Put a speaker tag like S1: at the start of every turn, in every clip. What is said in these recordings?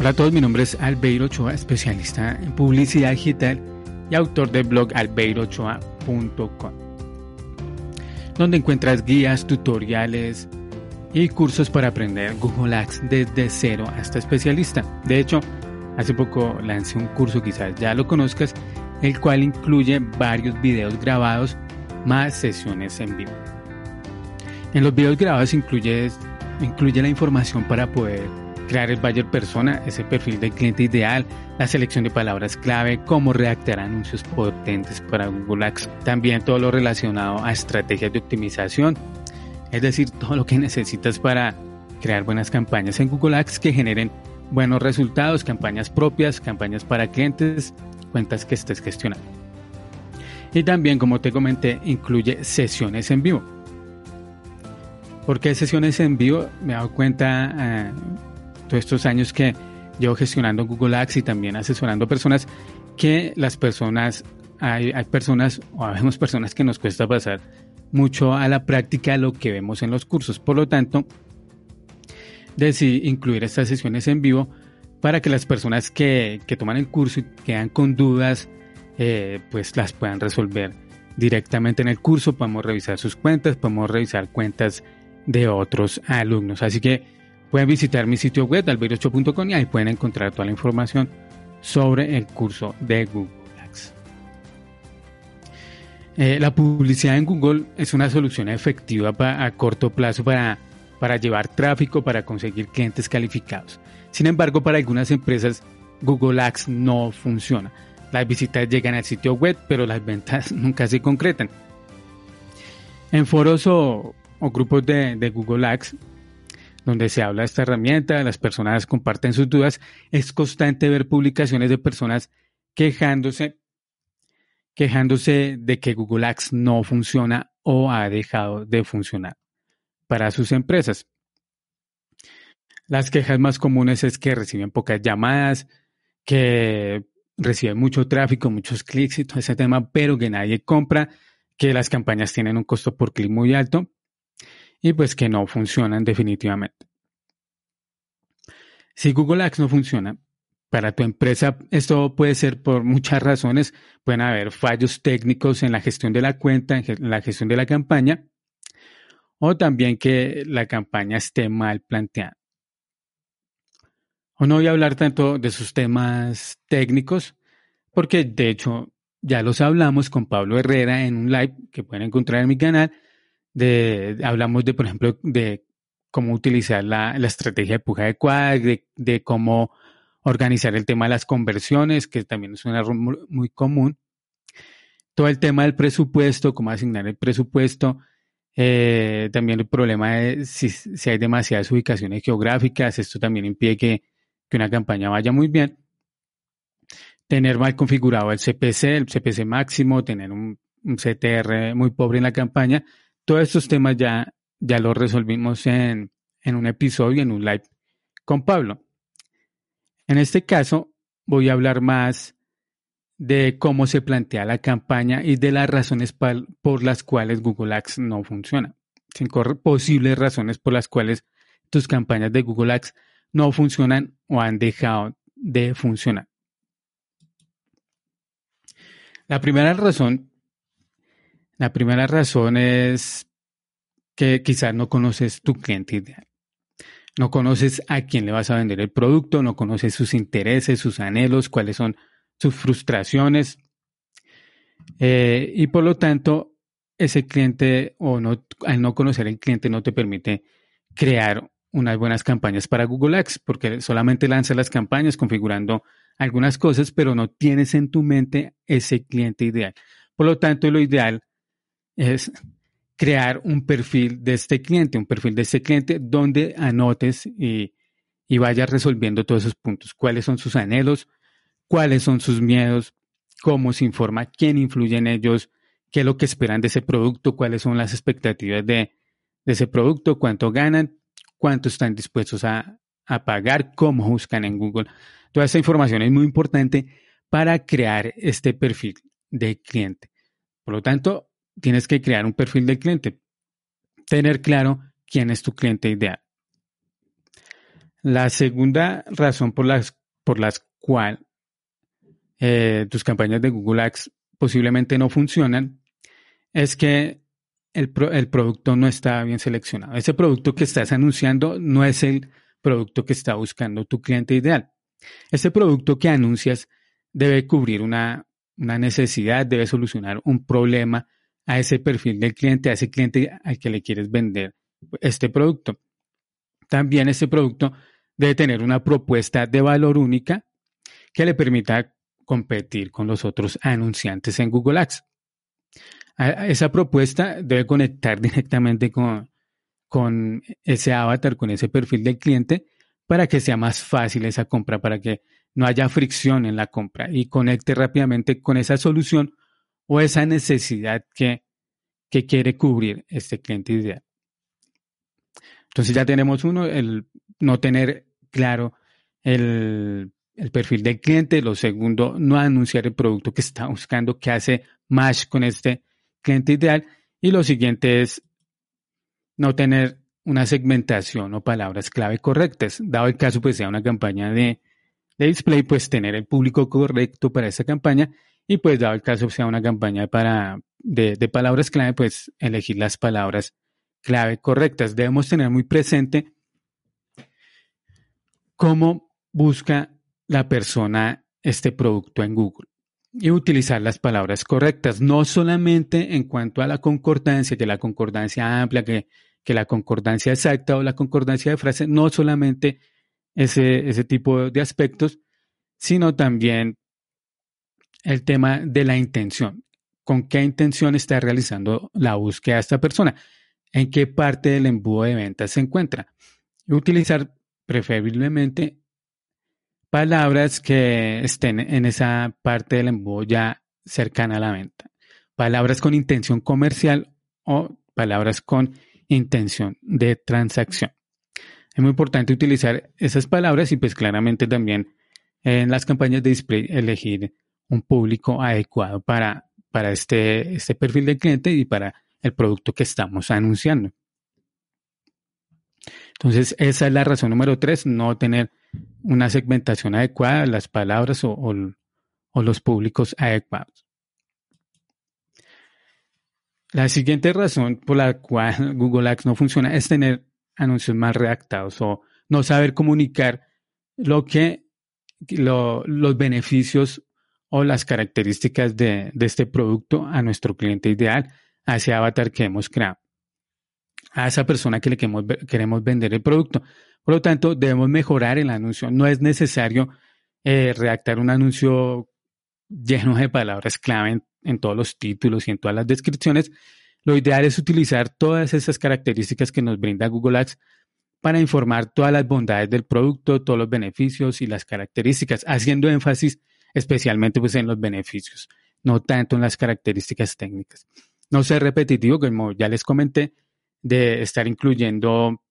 S1: Hola a todos, mi nombre es Albeiro Ochoa, especialista en publicidad digital y autor del blog albeirochoa.com, donde encuentras guías, tutoriales y cursos para aprender Google Ads desde cero hasta especialista. De hecho, hace poco lancé un curso, quizás ya lo conozcas, el cual incluye varios videos grabados más sesiones en vivo. En los videos grabados incluye, incluye la información para poder crear el buyer persona, ese perfil del cliente ideal, la selección de palabras clave, cómo redactar anuncios potentes para Google Ads, también todo lo relacionado a estrategias de optimización, es decir, todo lo que necesitas para crear buenas campañas en Google Ads que generen buenos resultados, campañas propias, campañas para clientes, cuentas que estés gestionando. Y también, como te comenté, incluye sesiones en vivo. ¿Por qué sesiones en vivo? Me he dado cuenta eh, todos estos años que llevo gestionando Google Ads y también asesorando personas, que las personas, hay, hay personas o vemos personas que nos cuesta pasar mucho a la práctica lo que vemos en los cursos. Por lo tanto, decidí incluir estas sesiones en vivo para que las personas que, que toman el curso y quedan con dudas, eh, pues las puedan resolver directamente en el curso. Podemos revisar sus cuentas, podemos revisar cuentas de otros alumnos. Así que Pueden visitar mi sitio web albeirocho.com y ahí pueden encontrar toda la información sobre el curso de Google Ads. Eh, la publicidad en Google es una solución efectiva a corto plazo para, para llevar tráfico, para conseguir clientes calificados. Sin embargo, para algunas empresas, Google Ads no funciona. Las visitas llegan al sitio web, pero las ventas nunca se concretan. En foros o, grupos de Google Ads, donde se habla de esta herramienta, las personas comparten sus dudas, es constante ver publicaciones de personas quejándose, quejándose de que Google Ads no funciona o ha dejado de funcionar para sus empresas. Las quejas más comunes es que reciben pocas llamadas, que reciben mucho tráfico, muchos clics y todo ese tema, pero que nadie compra, que las campañas tienen un costo por clic muy alto y pues que no funcionan definitivamente. Si Google Ads no funciona para tu empresa, esto puede ser por muchas razones. Pueden haber fallos técnicos en la gestión de la cuenta, en la gestión de la campaña, o también que la campaña esté mal planteada. O no voy a hablar tanto de sus temas técnicos, porque de hecho ya los hablamos con Pablo Herrera en un live que pueden encontrar en mi canal hablamos de, por ejemplo, de cómo utilizar la, estrategia de puja adecuada, de, de, cómo organizar el tema de las conversiones, que también es un error muy, común. Todo el tema del presupuesto, cómo asignar el presupuesto. Eh, también el problema de si, si, hay demasiadas ubicaciones geográficas, esto también impide que, que una campaña vaya muy bien. Tener mal configurado el CPC, el CPC máximo, tener un CTR muy pobre en la campaña, todos estos temas ya, ya los resolvimos en, en un episodio, en un live con Pablo. En este caso, voy a hablar más de cómo se plantea la campaña y de las razones por las cuales Google Ads no funciona. Cinco posibles razones por las cuales tus campañas de Google Ads no funcionan o han dejado de funcionar. La primera razón la primera razón es que quizás no conoces tu cliente ideal. No conoces a quién le vas a vender el producto, no conoces sus intereses, sus anhelos, cuáles son sus frustraciones. Eh, y por lo tanto, ese cliente o no, al no conocer el cliente no te permite crear unas buenas campañas para Google Ads, porque solamente lanzas las campañas configurando algunas cosas, pero no tienes en tu mente ese cliente ideal. Por lo tanto, lo ideal es crear un perfil de este cliente, un perfil de este cliente donde anotes y, vayas resolviendo todos esos puntos. ¿Cuáles son sus anhelos? ¿Cuáles son sus miedos? ¿Cómo se informa? ¿Quién influye en ellos? ¿Qué es lo que esperan de ese producto? ¿Cuáles son las expectativas de, de ese producto? ¿Cuánto ganan? ¿Cuánto están dispuestos a, a pagar? ¿Cómo buscan en Google? Toda esta información es muy importante para crear este perfil de cliente. Por lo tanto, tienes que crear un perfil del cliente, tener claro quién es tu cliente ideal. La segunda razón por las, por cual eh, tus campañas de Google Ads posiblemente no funcionan es que el, el, producto no está bien seleccionado. Ese producto que estás anunciando no es el producto que está buscando tu cliente ideal. Este producto que anuncias debe cubrir una, una necesidad, debe solucionar un problema a ese perfil del cliente, a ese cliente al que le quieres vender este producto. También este producto debe tener una propuesta de valor única que le permita competir con los otros anunciantes en Google Ads. Esa propuesta debe conectar directamente con, con ese avatar, con ese perfil del cliente, para que sea más fácil esa compra, para que no haya fricción en la compra y conecte rápidamente con esa solución o esa necesidad que, que quiere cubrir este cliente ideal. Entonces ya tenemos uno, el no tener claro el, el, perfil del cliente. Lo segundo, no anunciar el producto que está buscando, que hace match con este cliente ideal. Y lo siguiente es no tener una segmentación o palabras clave correctas. Dado el caso, pues sea una campaña de, de display, pues tener el público correcto para esa campaña. Y pues dado el caso, sea una campaña para, de, palabras clave, pues elegir las palabras clave correctas. Debemos tener muy presente cómo busca la persona este producto en Google y utilizar las palabras correctas, no solamente en cuanto a la concordancia, que la concordancia amplia, que, que la concordancia exacta o la concordancia de frase, no solamente ese, ese tipo de aspectos, sino también el tema de la intención. ¿Con qué intención está realizando la búsqueda de esta persona? ¿En qué parte del embudo de ventas se encuentra? Utilizar preferiblemente palabras que estén en esa parte del embudo ya cercana a la venta. Palabras con intención comercial o palabras con intención de transacción. Es muy importante utilizar esas palabras y pues claramente también en las campañas de display elegir un público adecuado para, para este, este perfil de cliente y para el producto que estamos anunciando. Entonces, esa es la razón número tres, no tener una segmentación adecuada, las palabras o, los públicos adecuados. La siguiente razón por la cual Google Ads no funciona es tener anuncios mal redactados o no saber comunicar lo que los beneficios o las características de, este producto a nuestro cliente ideal, a ese avatar que hemos creado, a esa persona que le queremos, queremos vender el producto. Por lo tanto, debemos mejorar el anuncio. No es necesario eh, redactar un anuncio lleno de palabras clave en, todos los títulos y en todas las descripciones. Lo ideal es utilizar todas esas características que nos brinda Google Ads para informar todas las bondades del producto, todos los beneficios y las características, haciendo énfasis especialmente pues, en los beneficios, no tanto en las características técnicas. No ser repetitivo, como ya les comenté, de estar incluyendo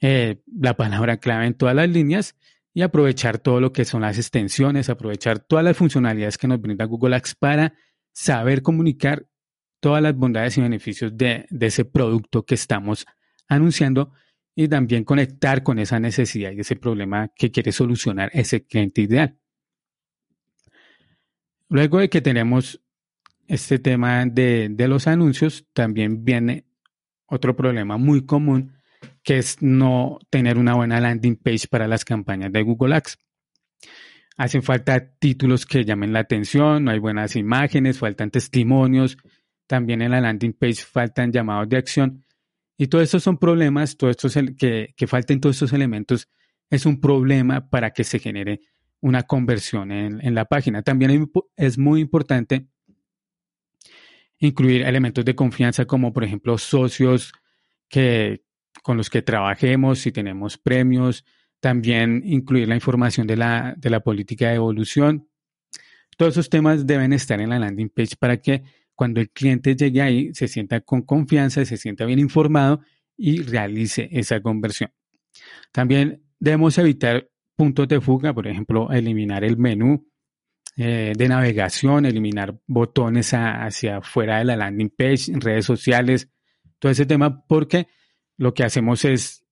S1: eh, la palabra clave en todas las líneas y aprovechar todo lo que son las extensiones, aprovechar todas las funcionalidades que nos brinda Google Ads para saber comunicar todas las bondades y beneficios de, de ese producto que estamos anunciando y también conectar con esa necesidad y ese problema que quiere solucionar ese cliente ideal. Luego de que tenemos este tema de, de, los anuncios, también viene otro problema muy común, que es no tener una buena landing page para las campañas de Google Ads. Hacen falta títulos que llamen la atención, no hay buenas imágenes, faltan testimonios, también en la landing page faltan llamados de acción. Y todos estos son problemas, todos estos que, que falten todos estos elementos es un problema para que se genere una conversión en, en la página. También es muy importante incluir elementos de confianza como por ejemplo socios que, con los que trabajemos, si tenemos premios, también incluir la información de la, de la política de evolución. Todos esos temas deben estar en la landing page para que cuando el cliente llegue ahí se sienta con confianza, se sienta bien informado y realice esa conversión. También debemos evitar puntos de fuga, por ejemplo, eliminar el menú eh, de navegación, eliminar botones hacia afuera de la landing page, redes sociales, todo ese tema, porque lo que hacemos es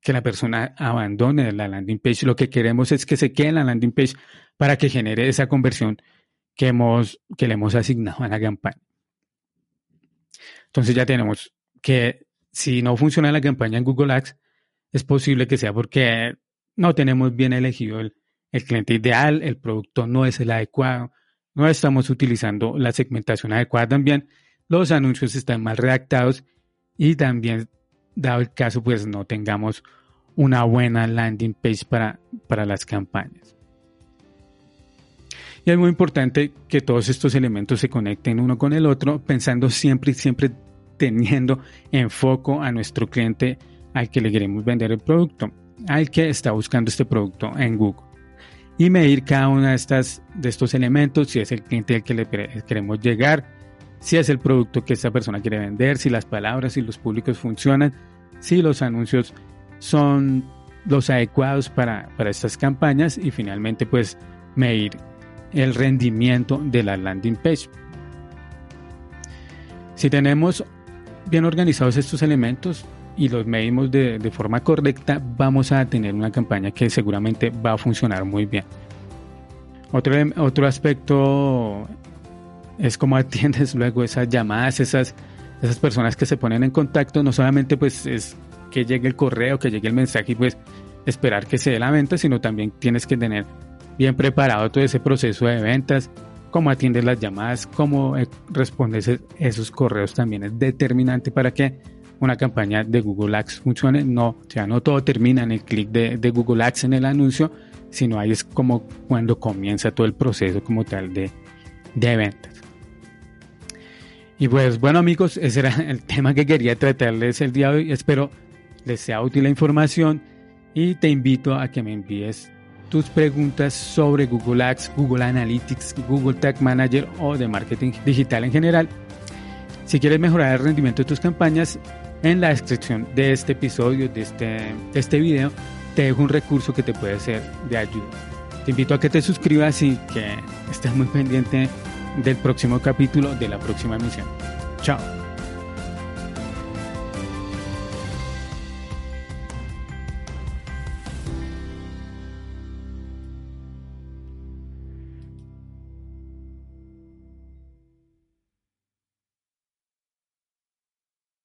S1: que la persona abandone la landing page. Lo que queremos es que se quede en la landing page para que genere esa conversión que, hemos, que le hemos asignado a la campaña. Entonces ya tenemos que si no funciona la campaña en Google Ads, es posible que sea porque no tenemos bien elegido el, cliente ideal, el producto no es el adecuado, no estamos utilizando la segmentación adecuada también, los anuncios están mal redactados y también, dado el caso, pues no tengamos una buena landing page para, para las campañas. Y es muy importante que todos estos elementos se conecten uno con el otro, pensando siempre y siempre teniendo en foco a nuestro cliente al que le queremos vender el producto, al que está buscando este producto en Google. Y medir cada uno de, estas, de estos elementos, si es el cliente al que le queremos llegar, si es el producto que esta persona quiere vender, si las palabras y los públicos funcionan, si los anuncios son los adecuados para, para estas campañas y finalmente pues medir el rendimiento de la landing page. Si tenemos bien organizados estos elementos y los medimos de, de, forma correcta, vamos a tener una campaña que seguramente va a funcionar muy bien. Otro, otro aspecto es como atiendes luego esas llamadas, esas, esas personas que se ponen en contacto, no solamente pues es que llegue el correo, que llegue el mensaje y pues esperar que se dé la venta, sino también tienes que tener bien preparado todo ese proceso de ventas, cómo atiendes las llamadas, cómo eh, respondes esos correos también es determinante para que una campaña de Google Ads funcione. No, o sea, no todo termina en el clic de, de Google Ads en el anuncio, sino ahí es como cuando comienza todo el proceso como tal de, de ventas. Y pues bueno amigos, ese era el tema que quería tratarles el día de hoy. Espero les sea útil la información y te invito a que me envíes tus preguntas sobre Google Ads, Google Analytics, Google Tag Manager o de marketing digital en general. Si quieres mejorar el rendimiento de tus campañas, en la descripción de este episodio, de este, este video, te dejo un recurso que te puede ser de ayuda. Te invito a que te suscribas y que estés muy pendiente del próximo capítulo de la próxima emisión. Chao.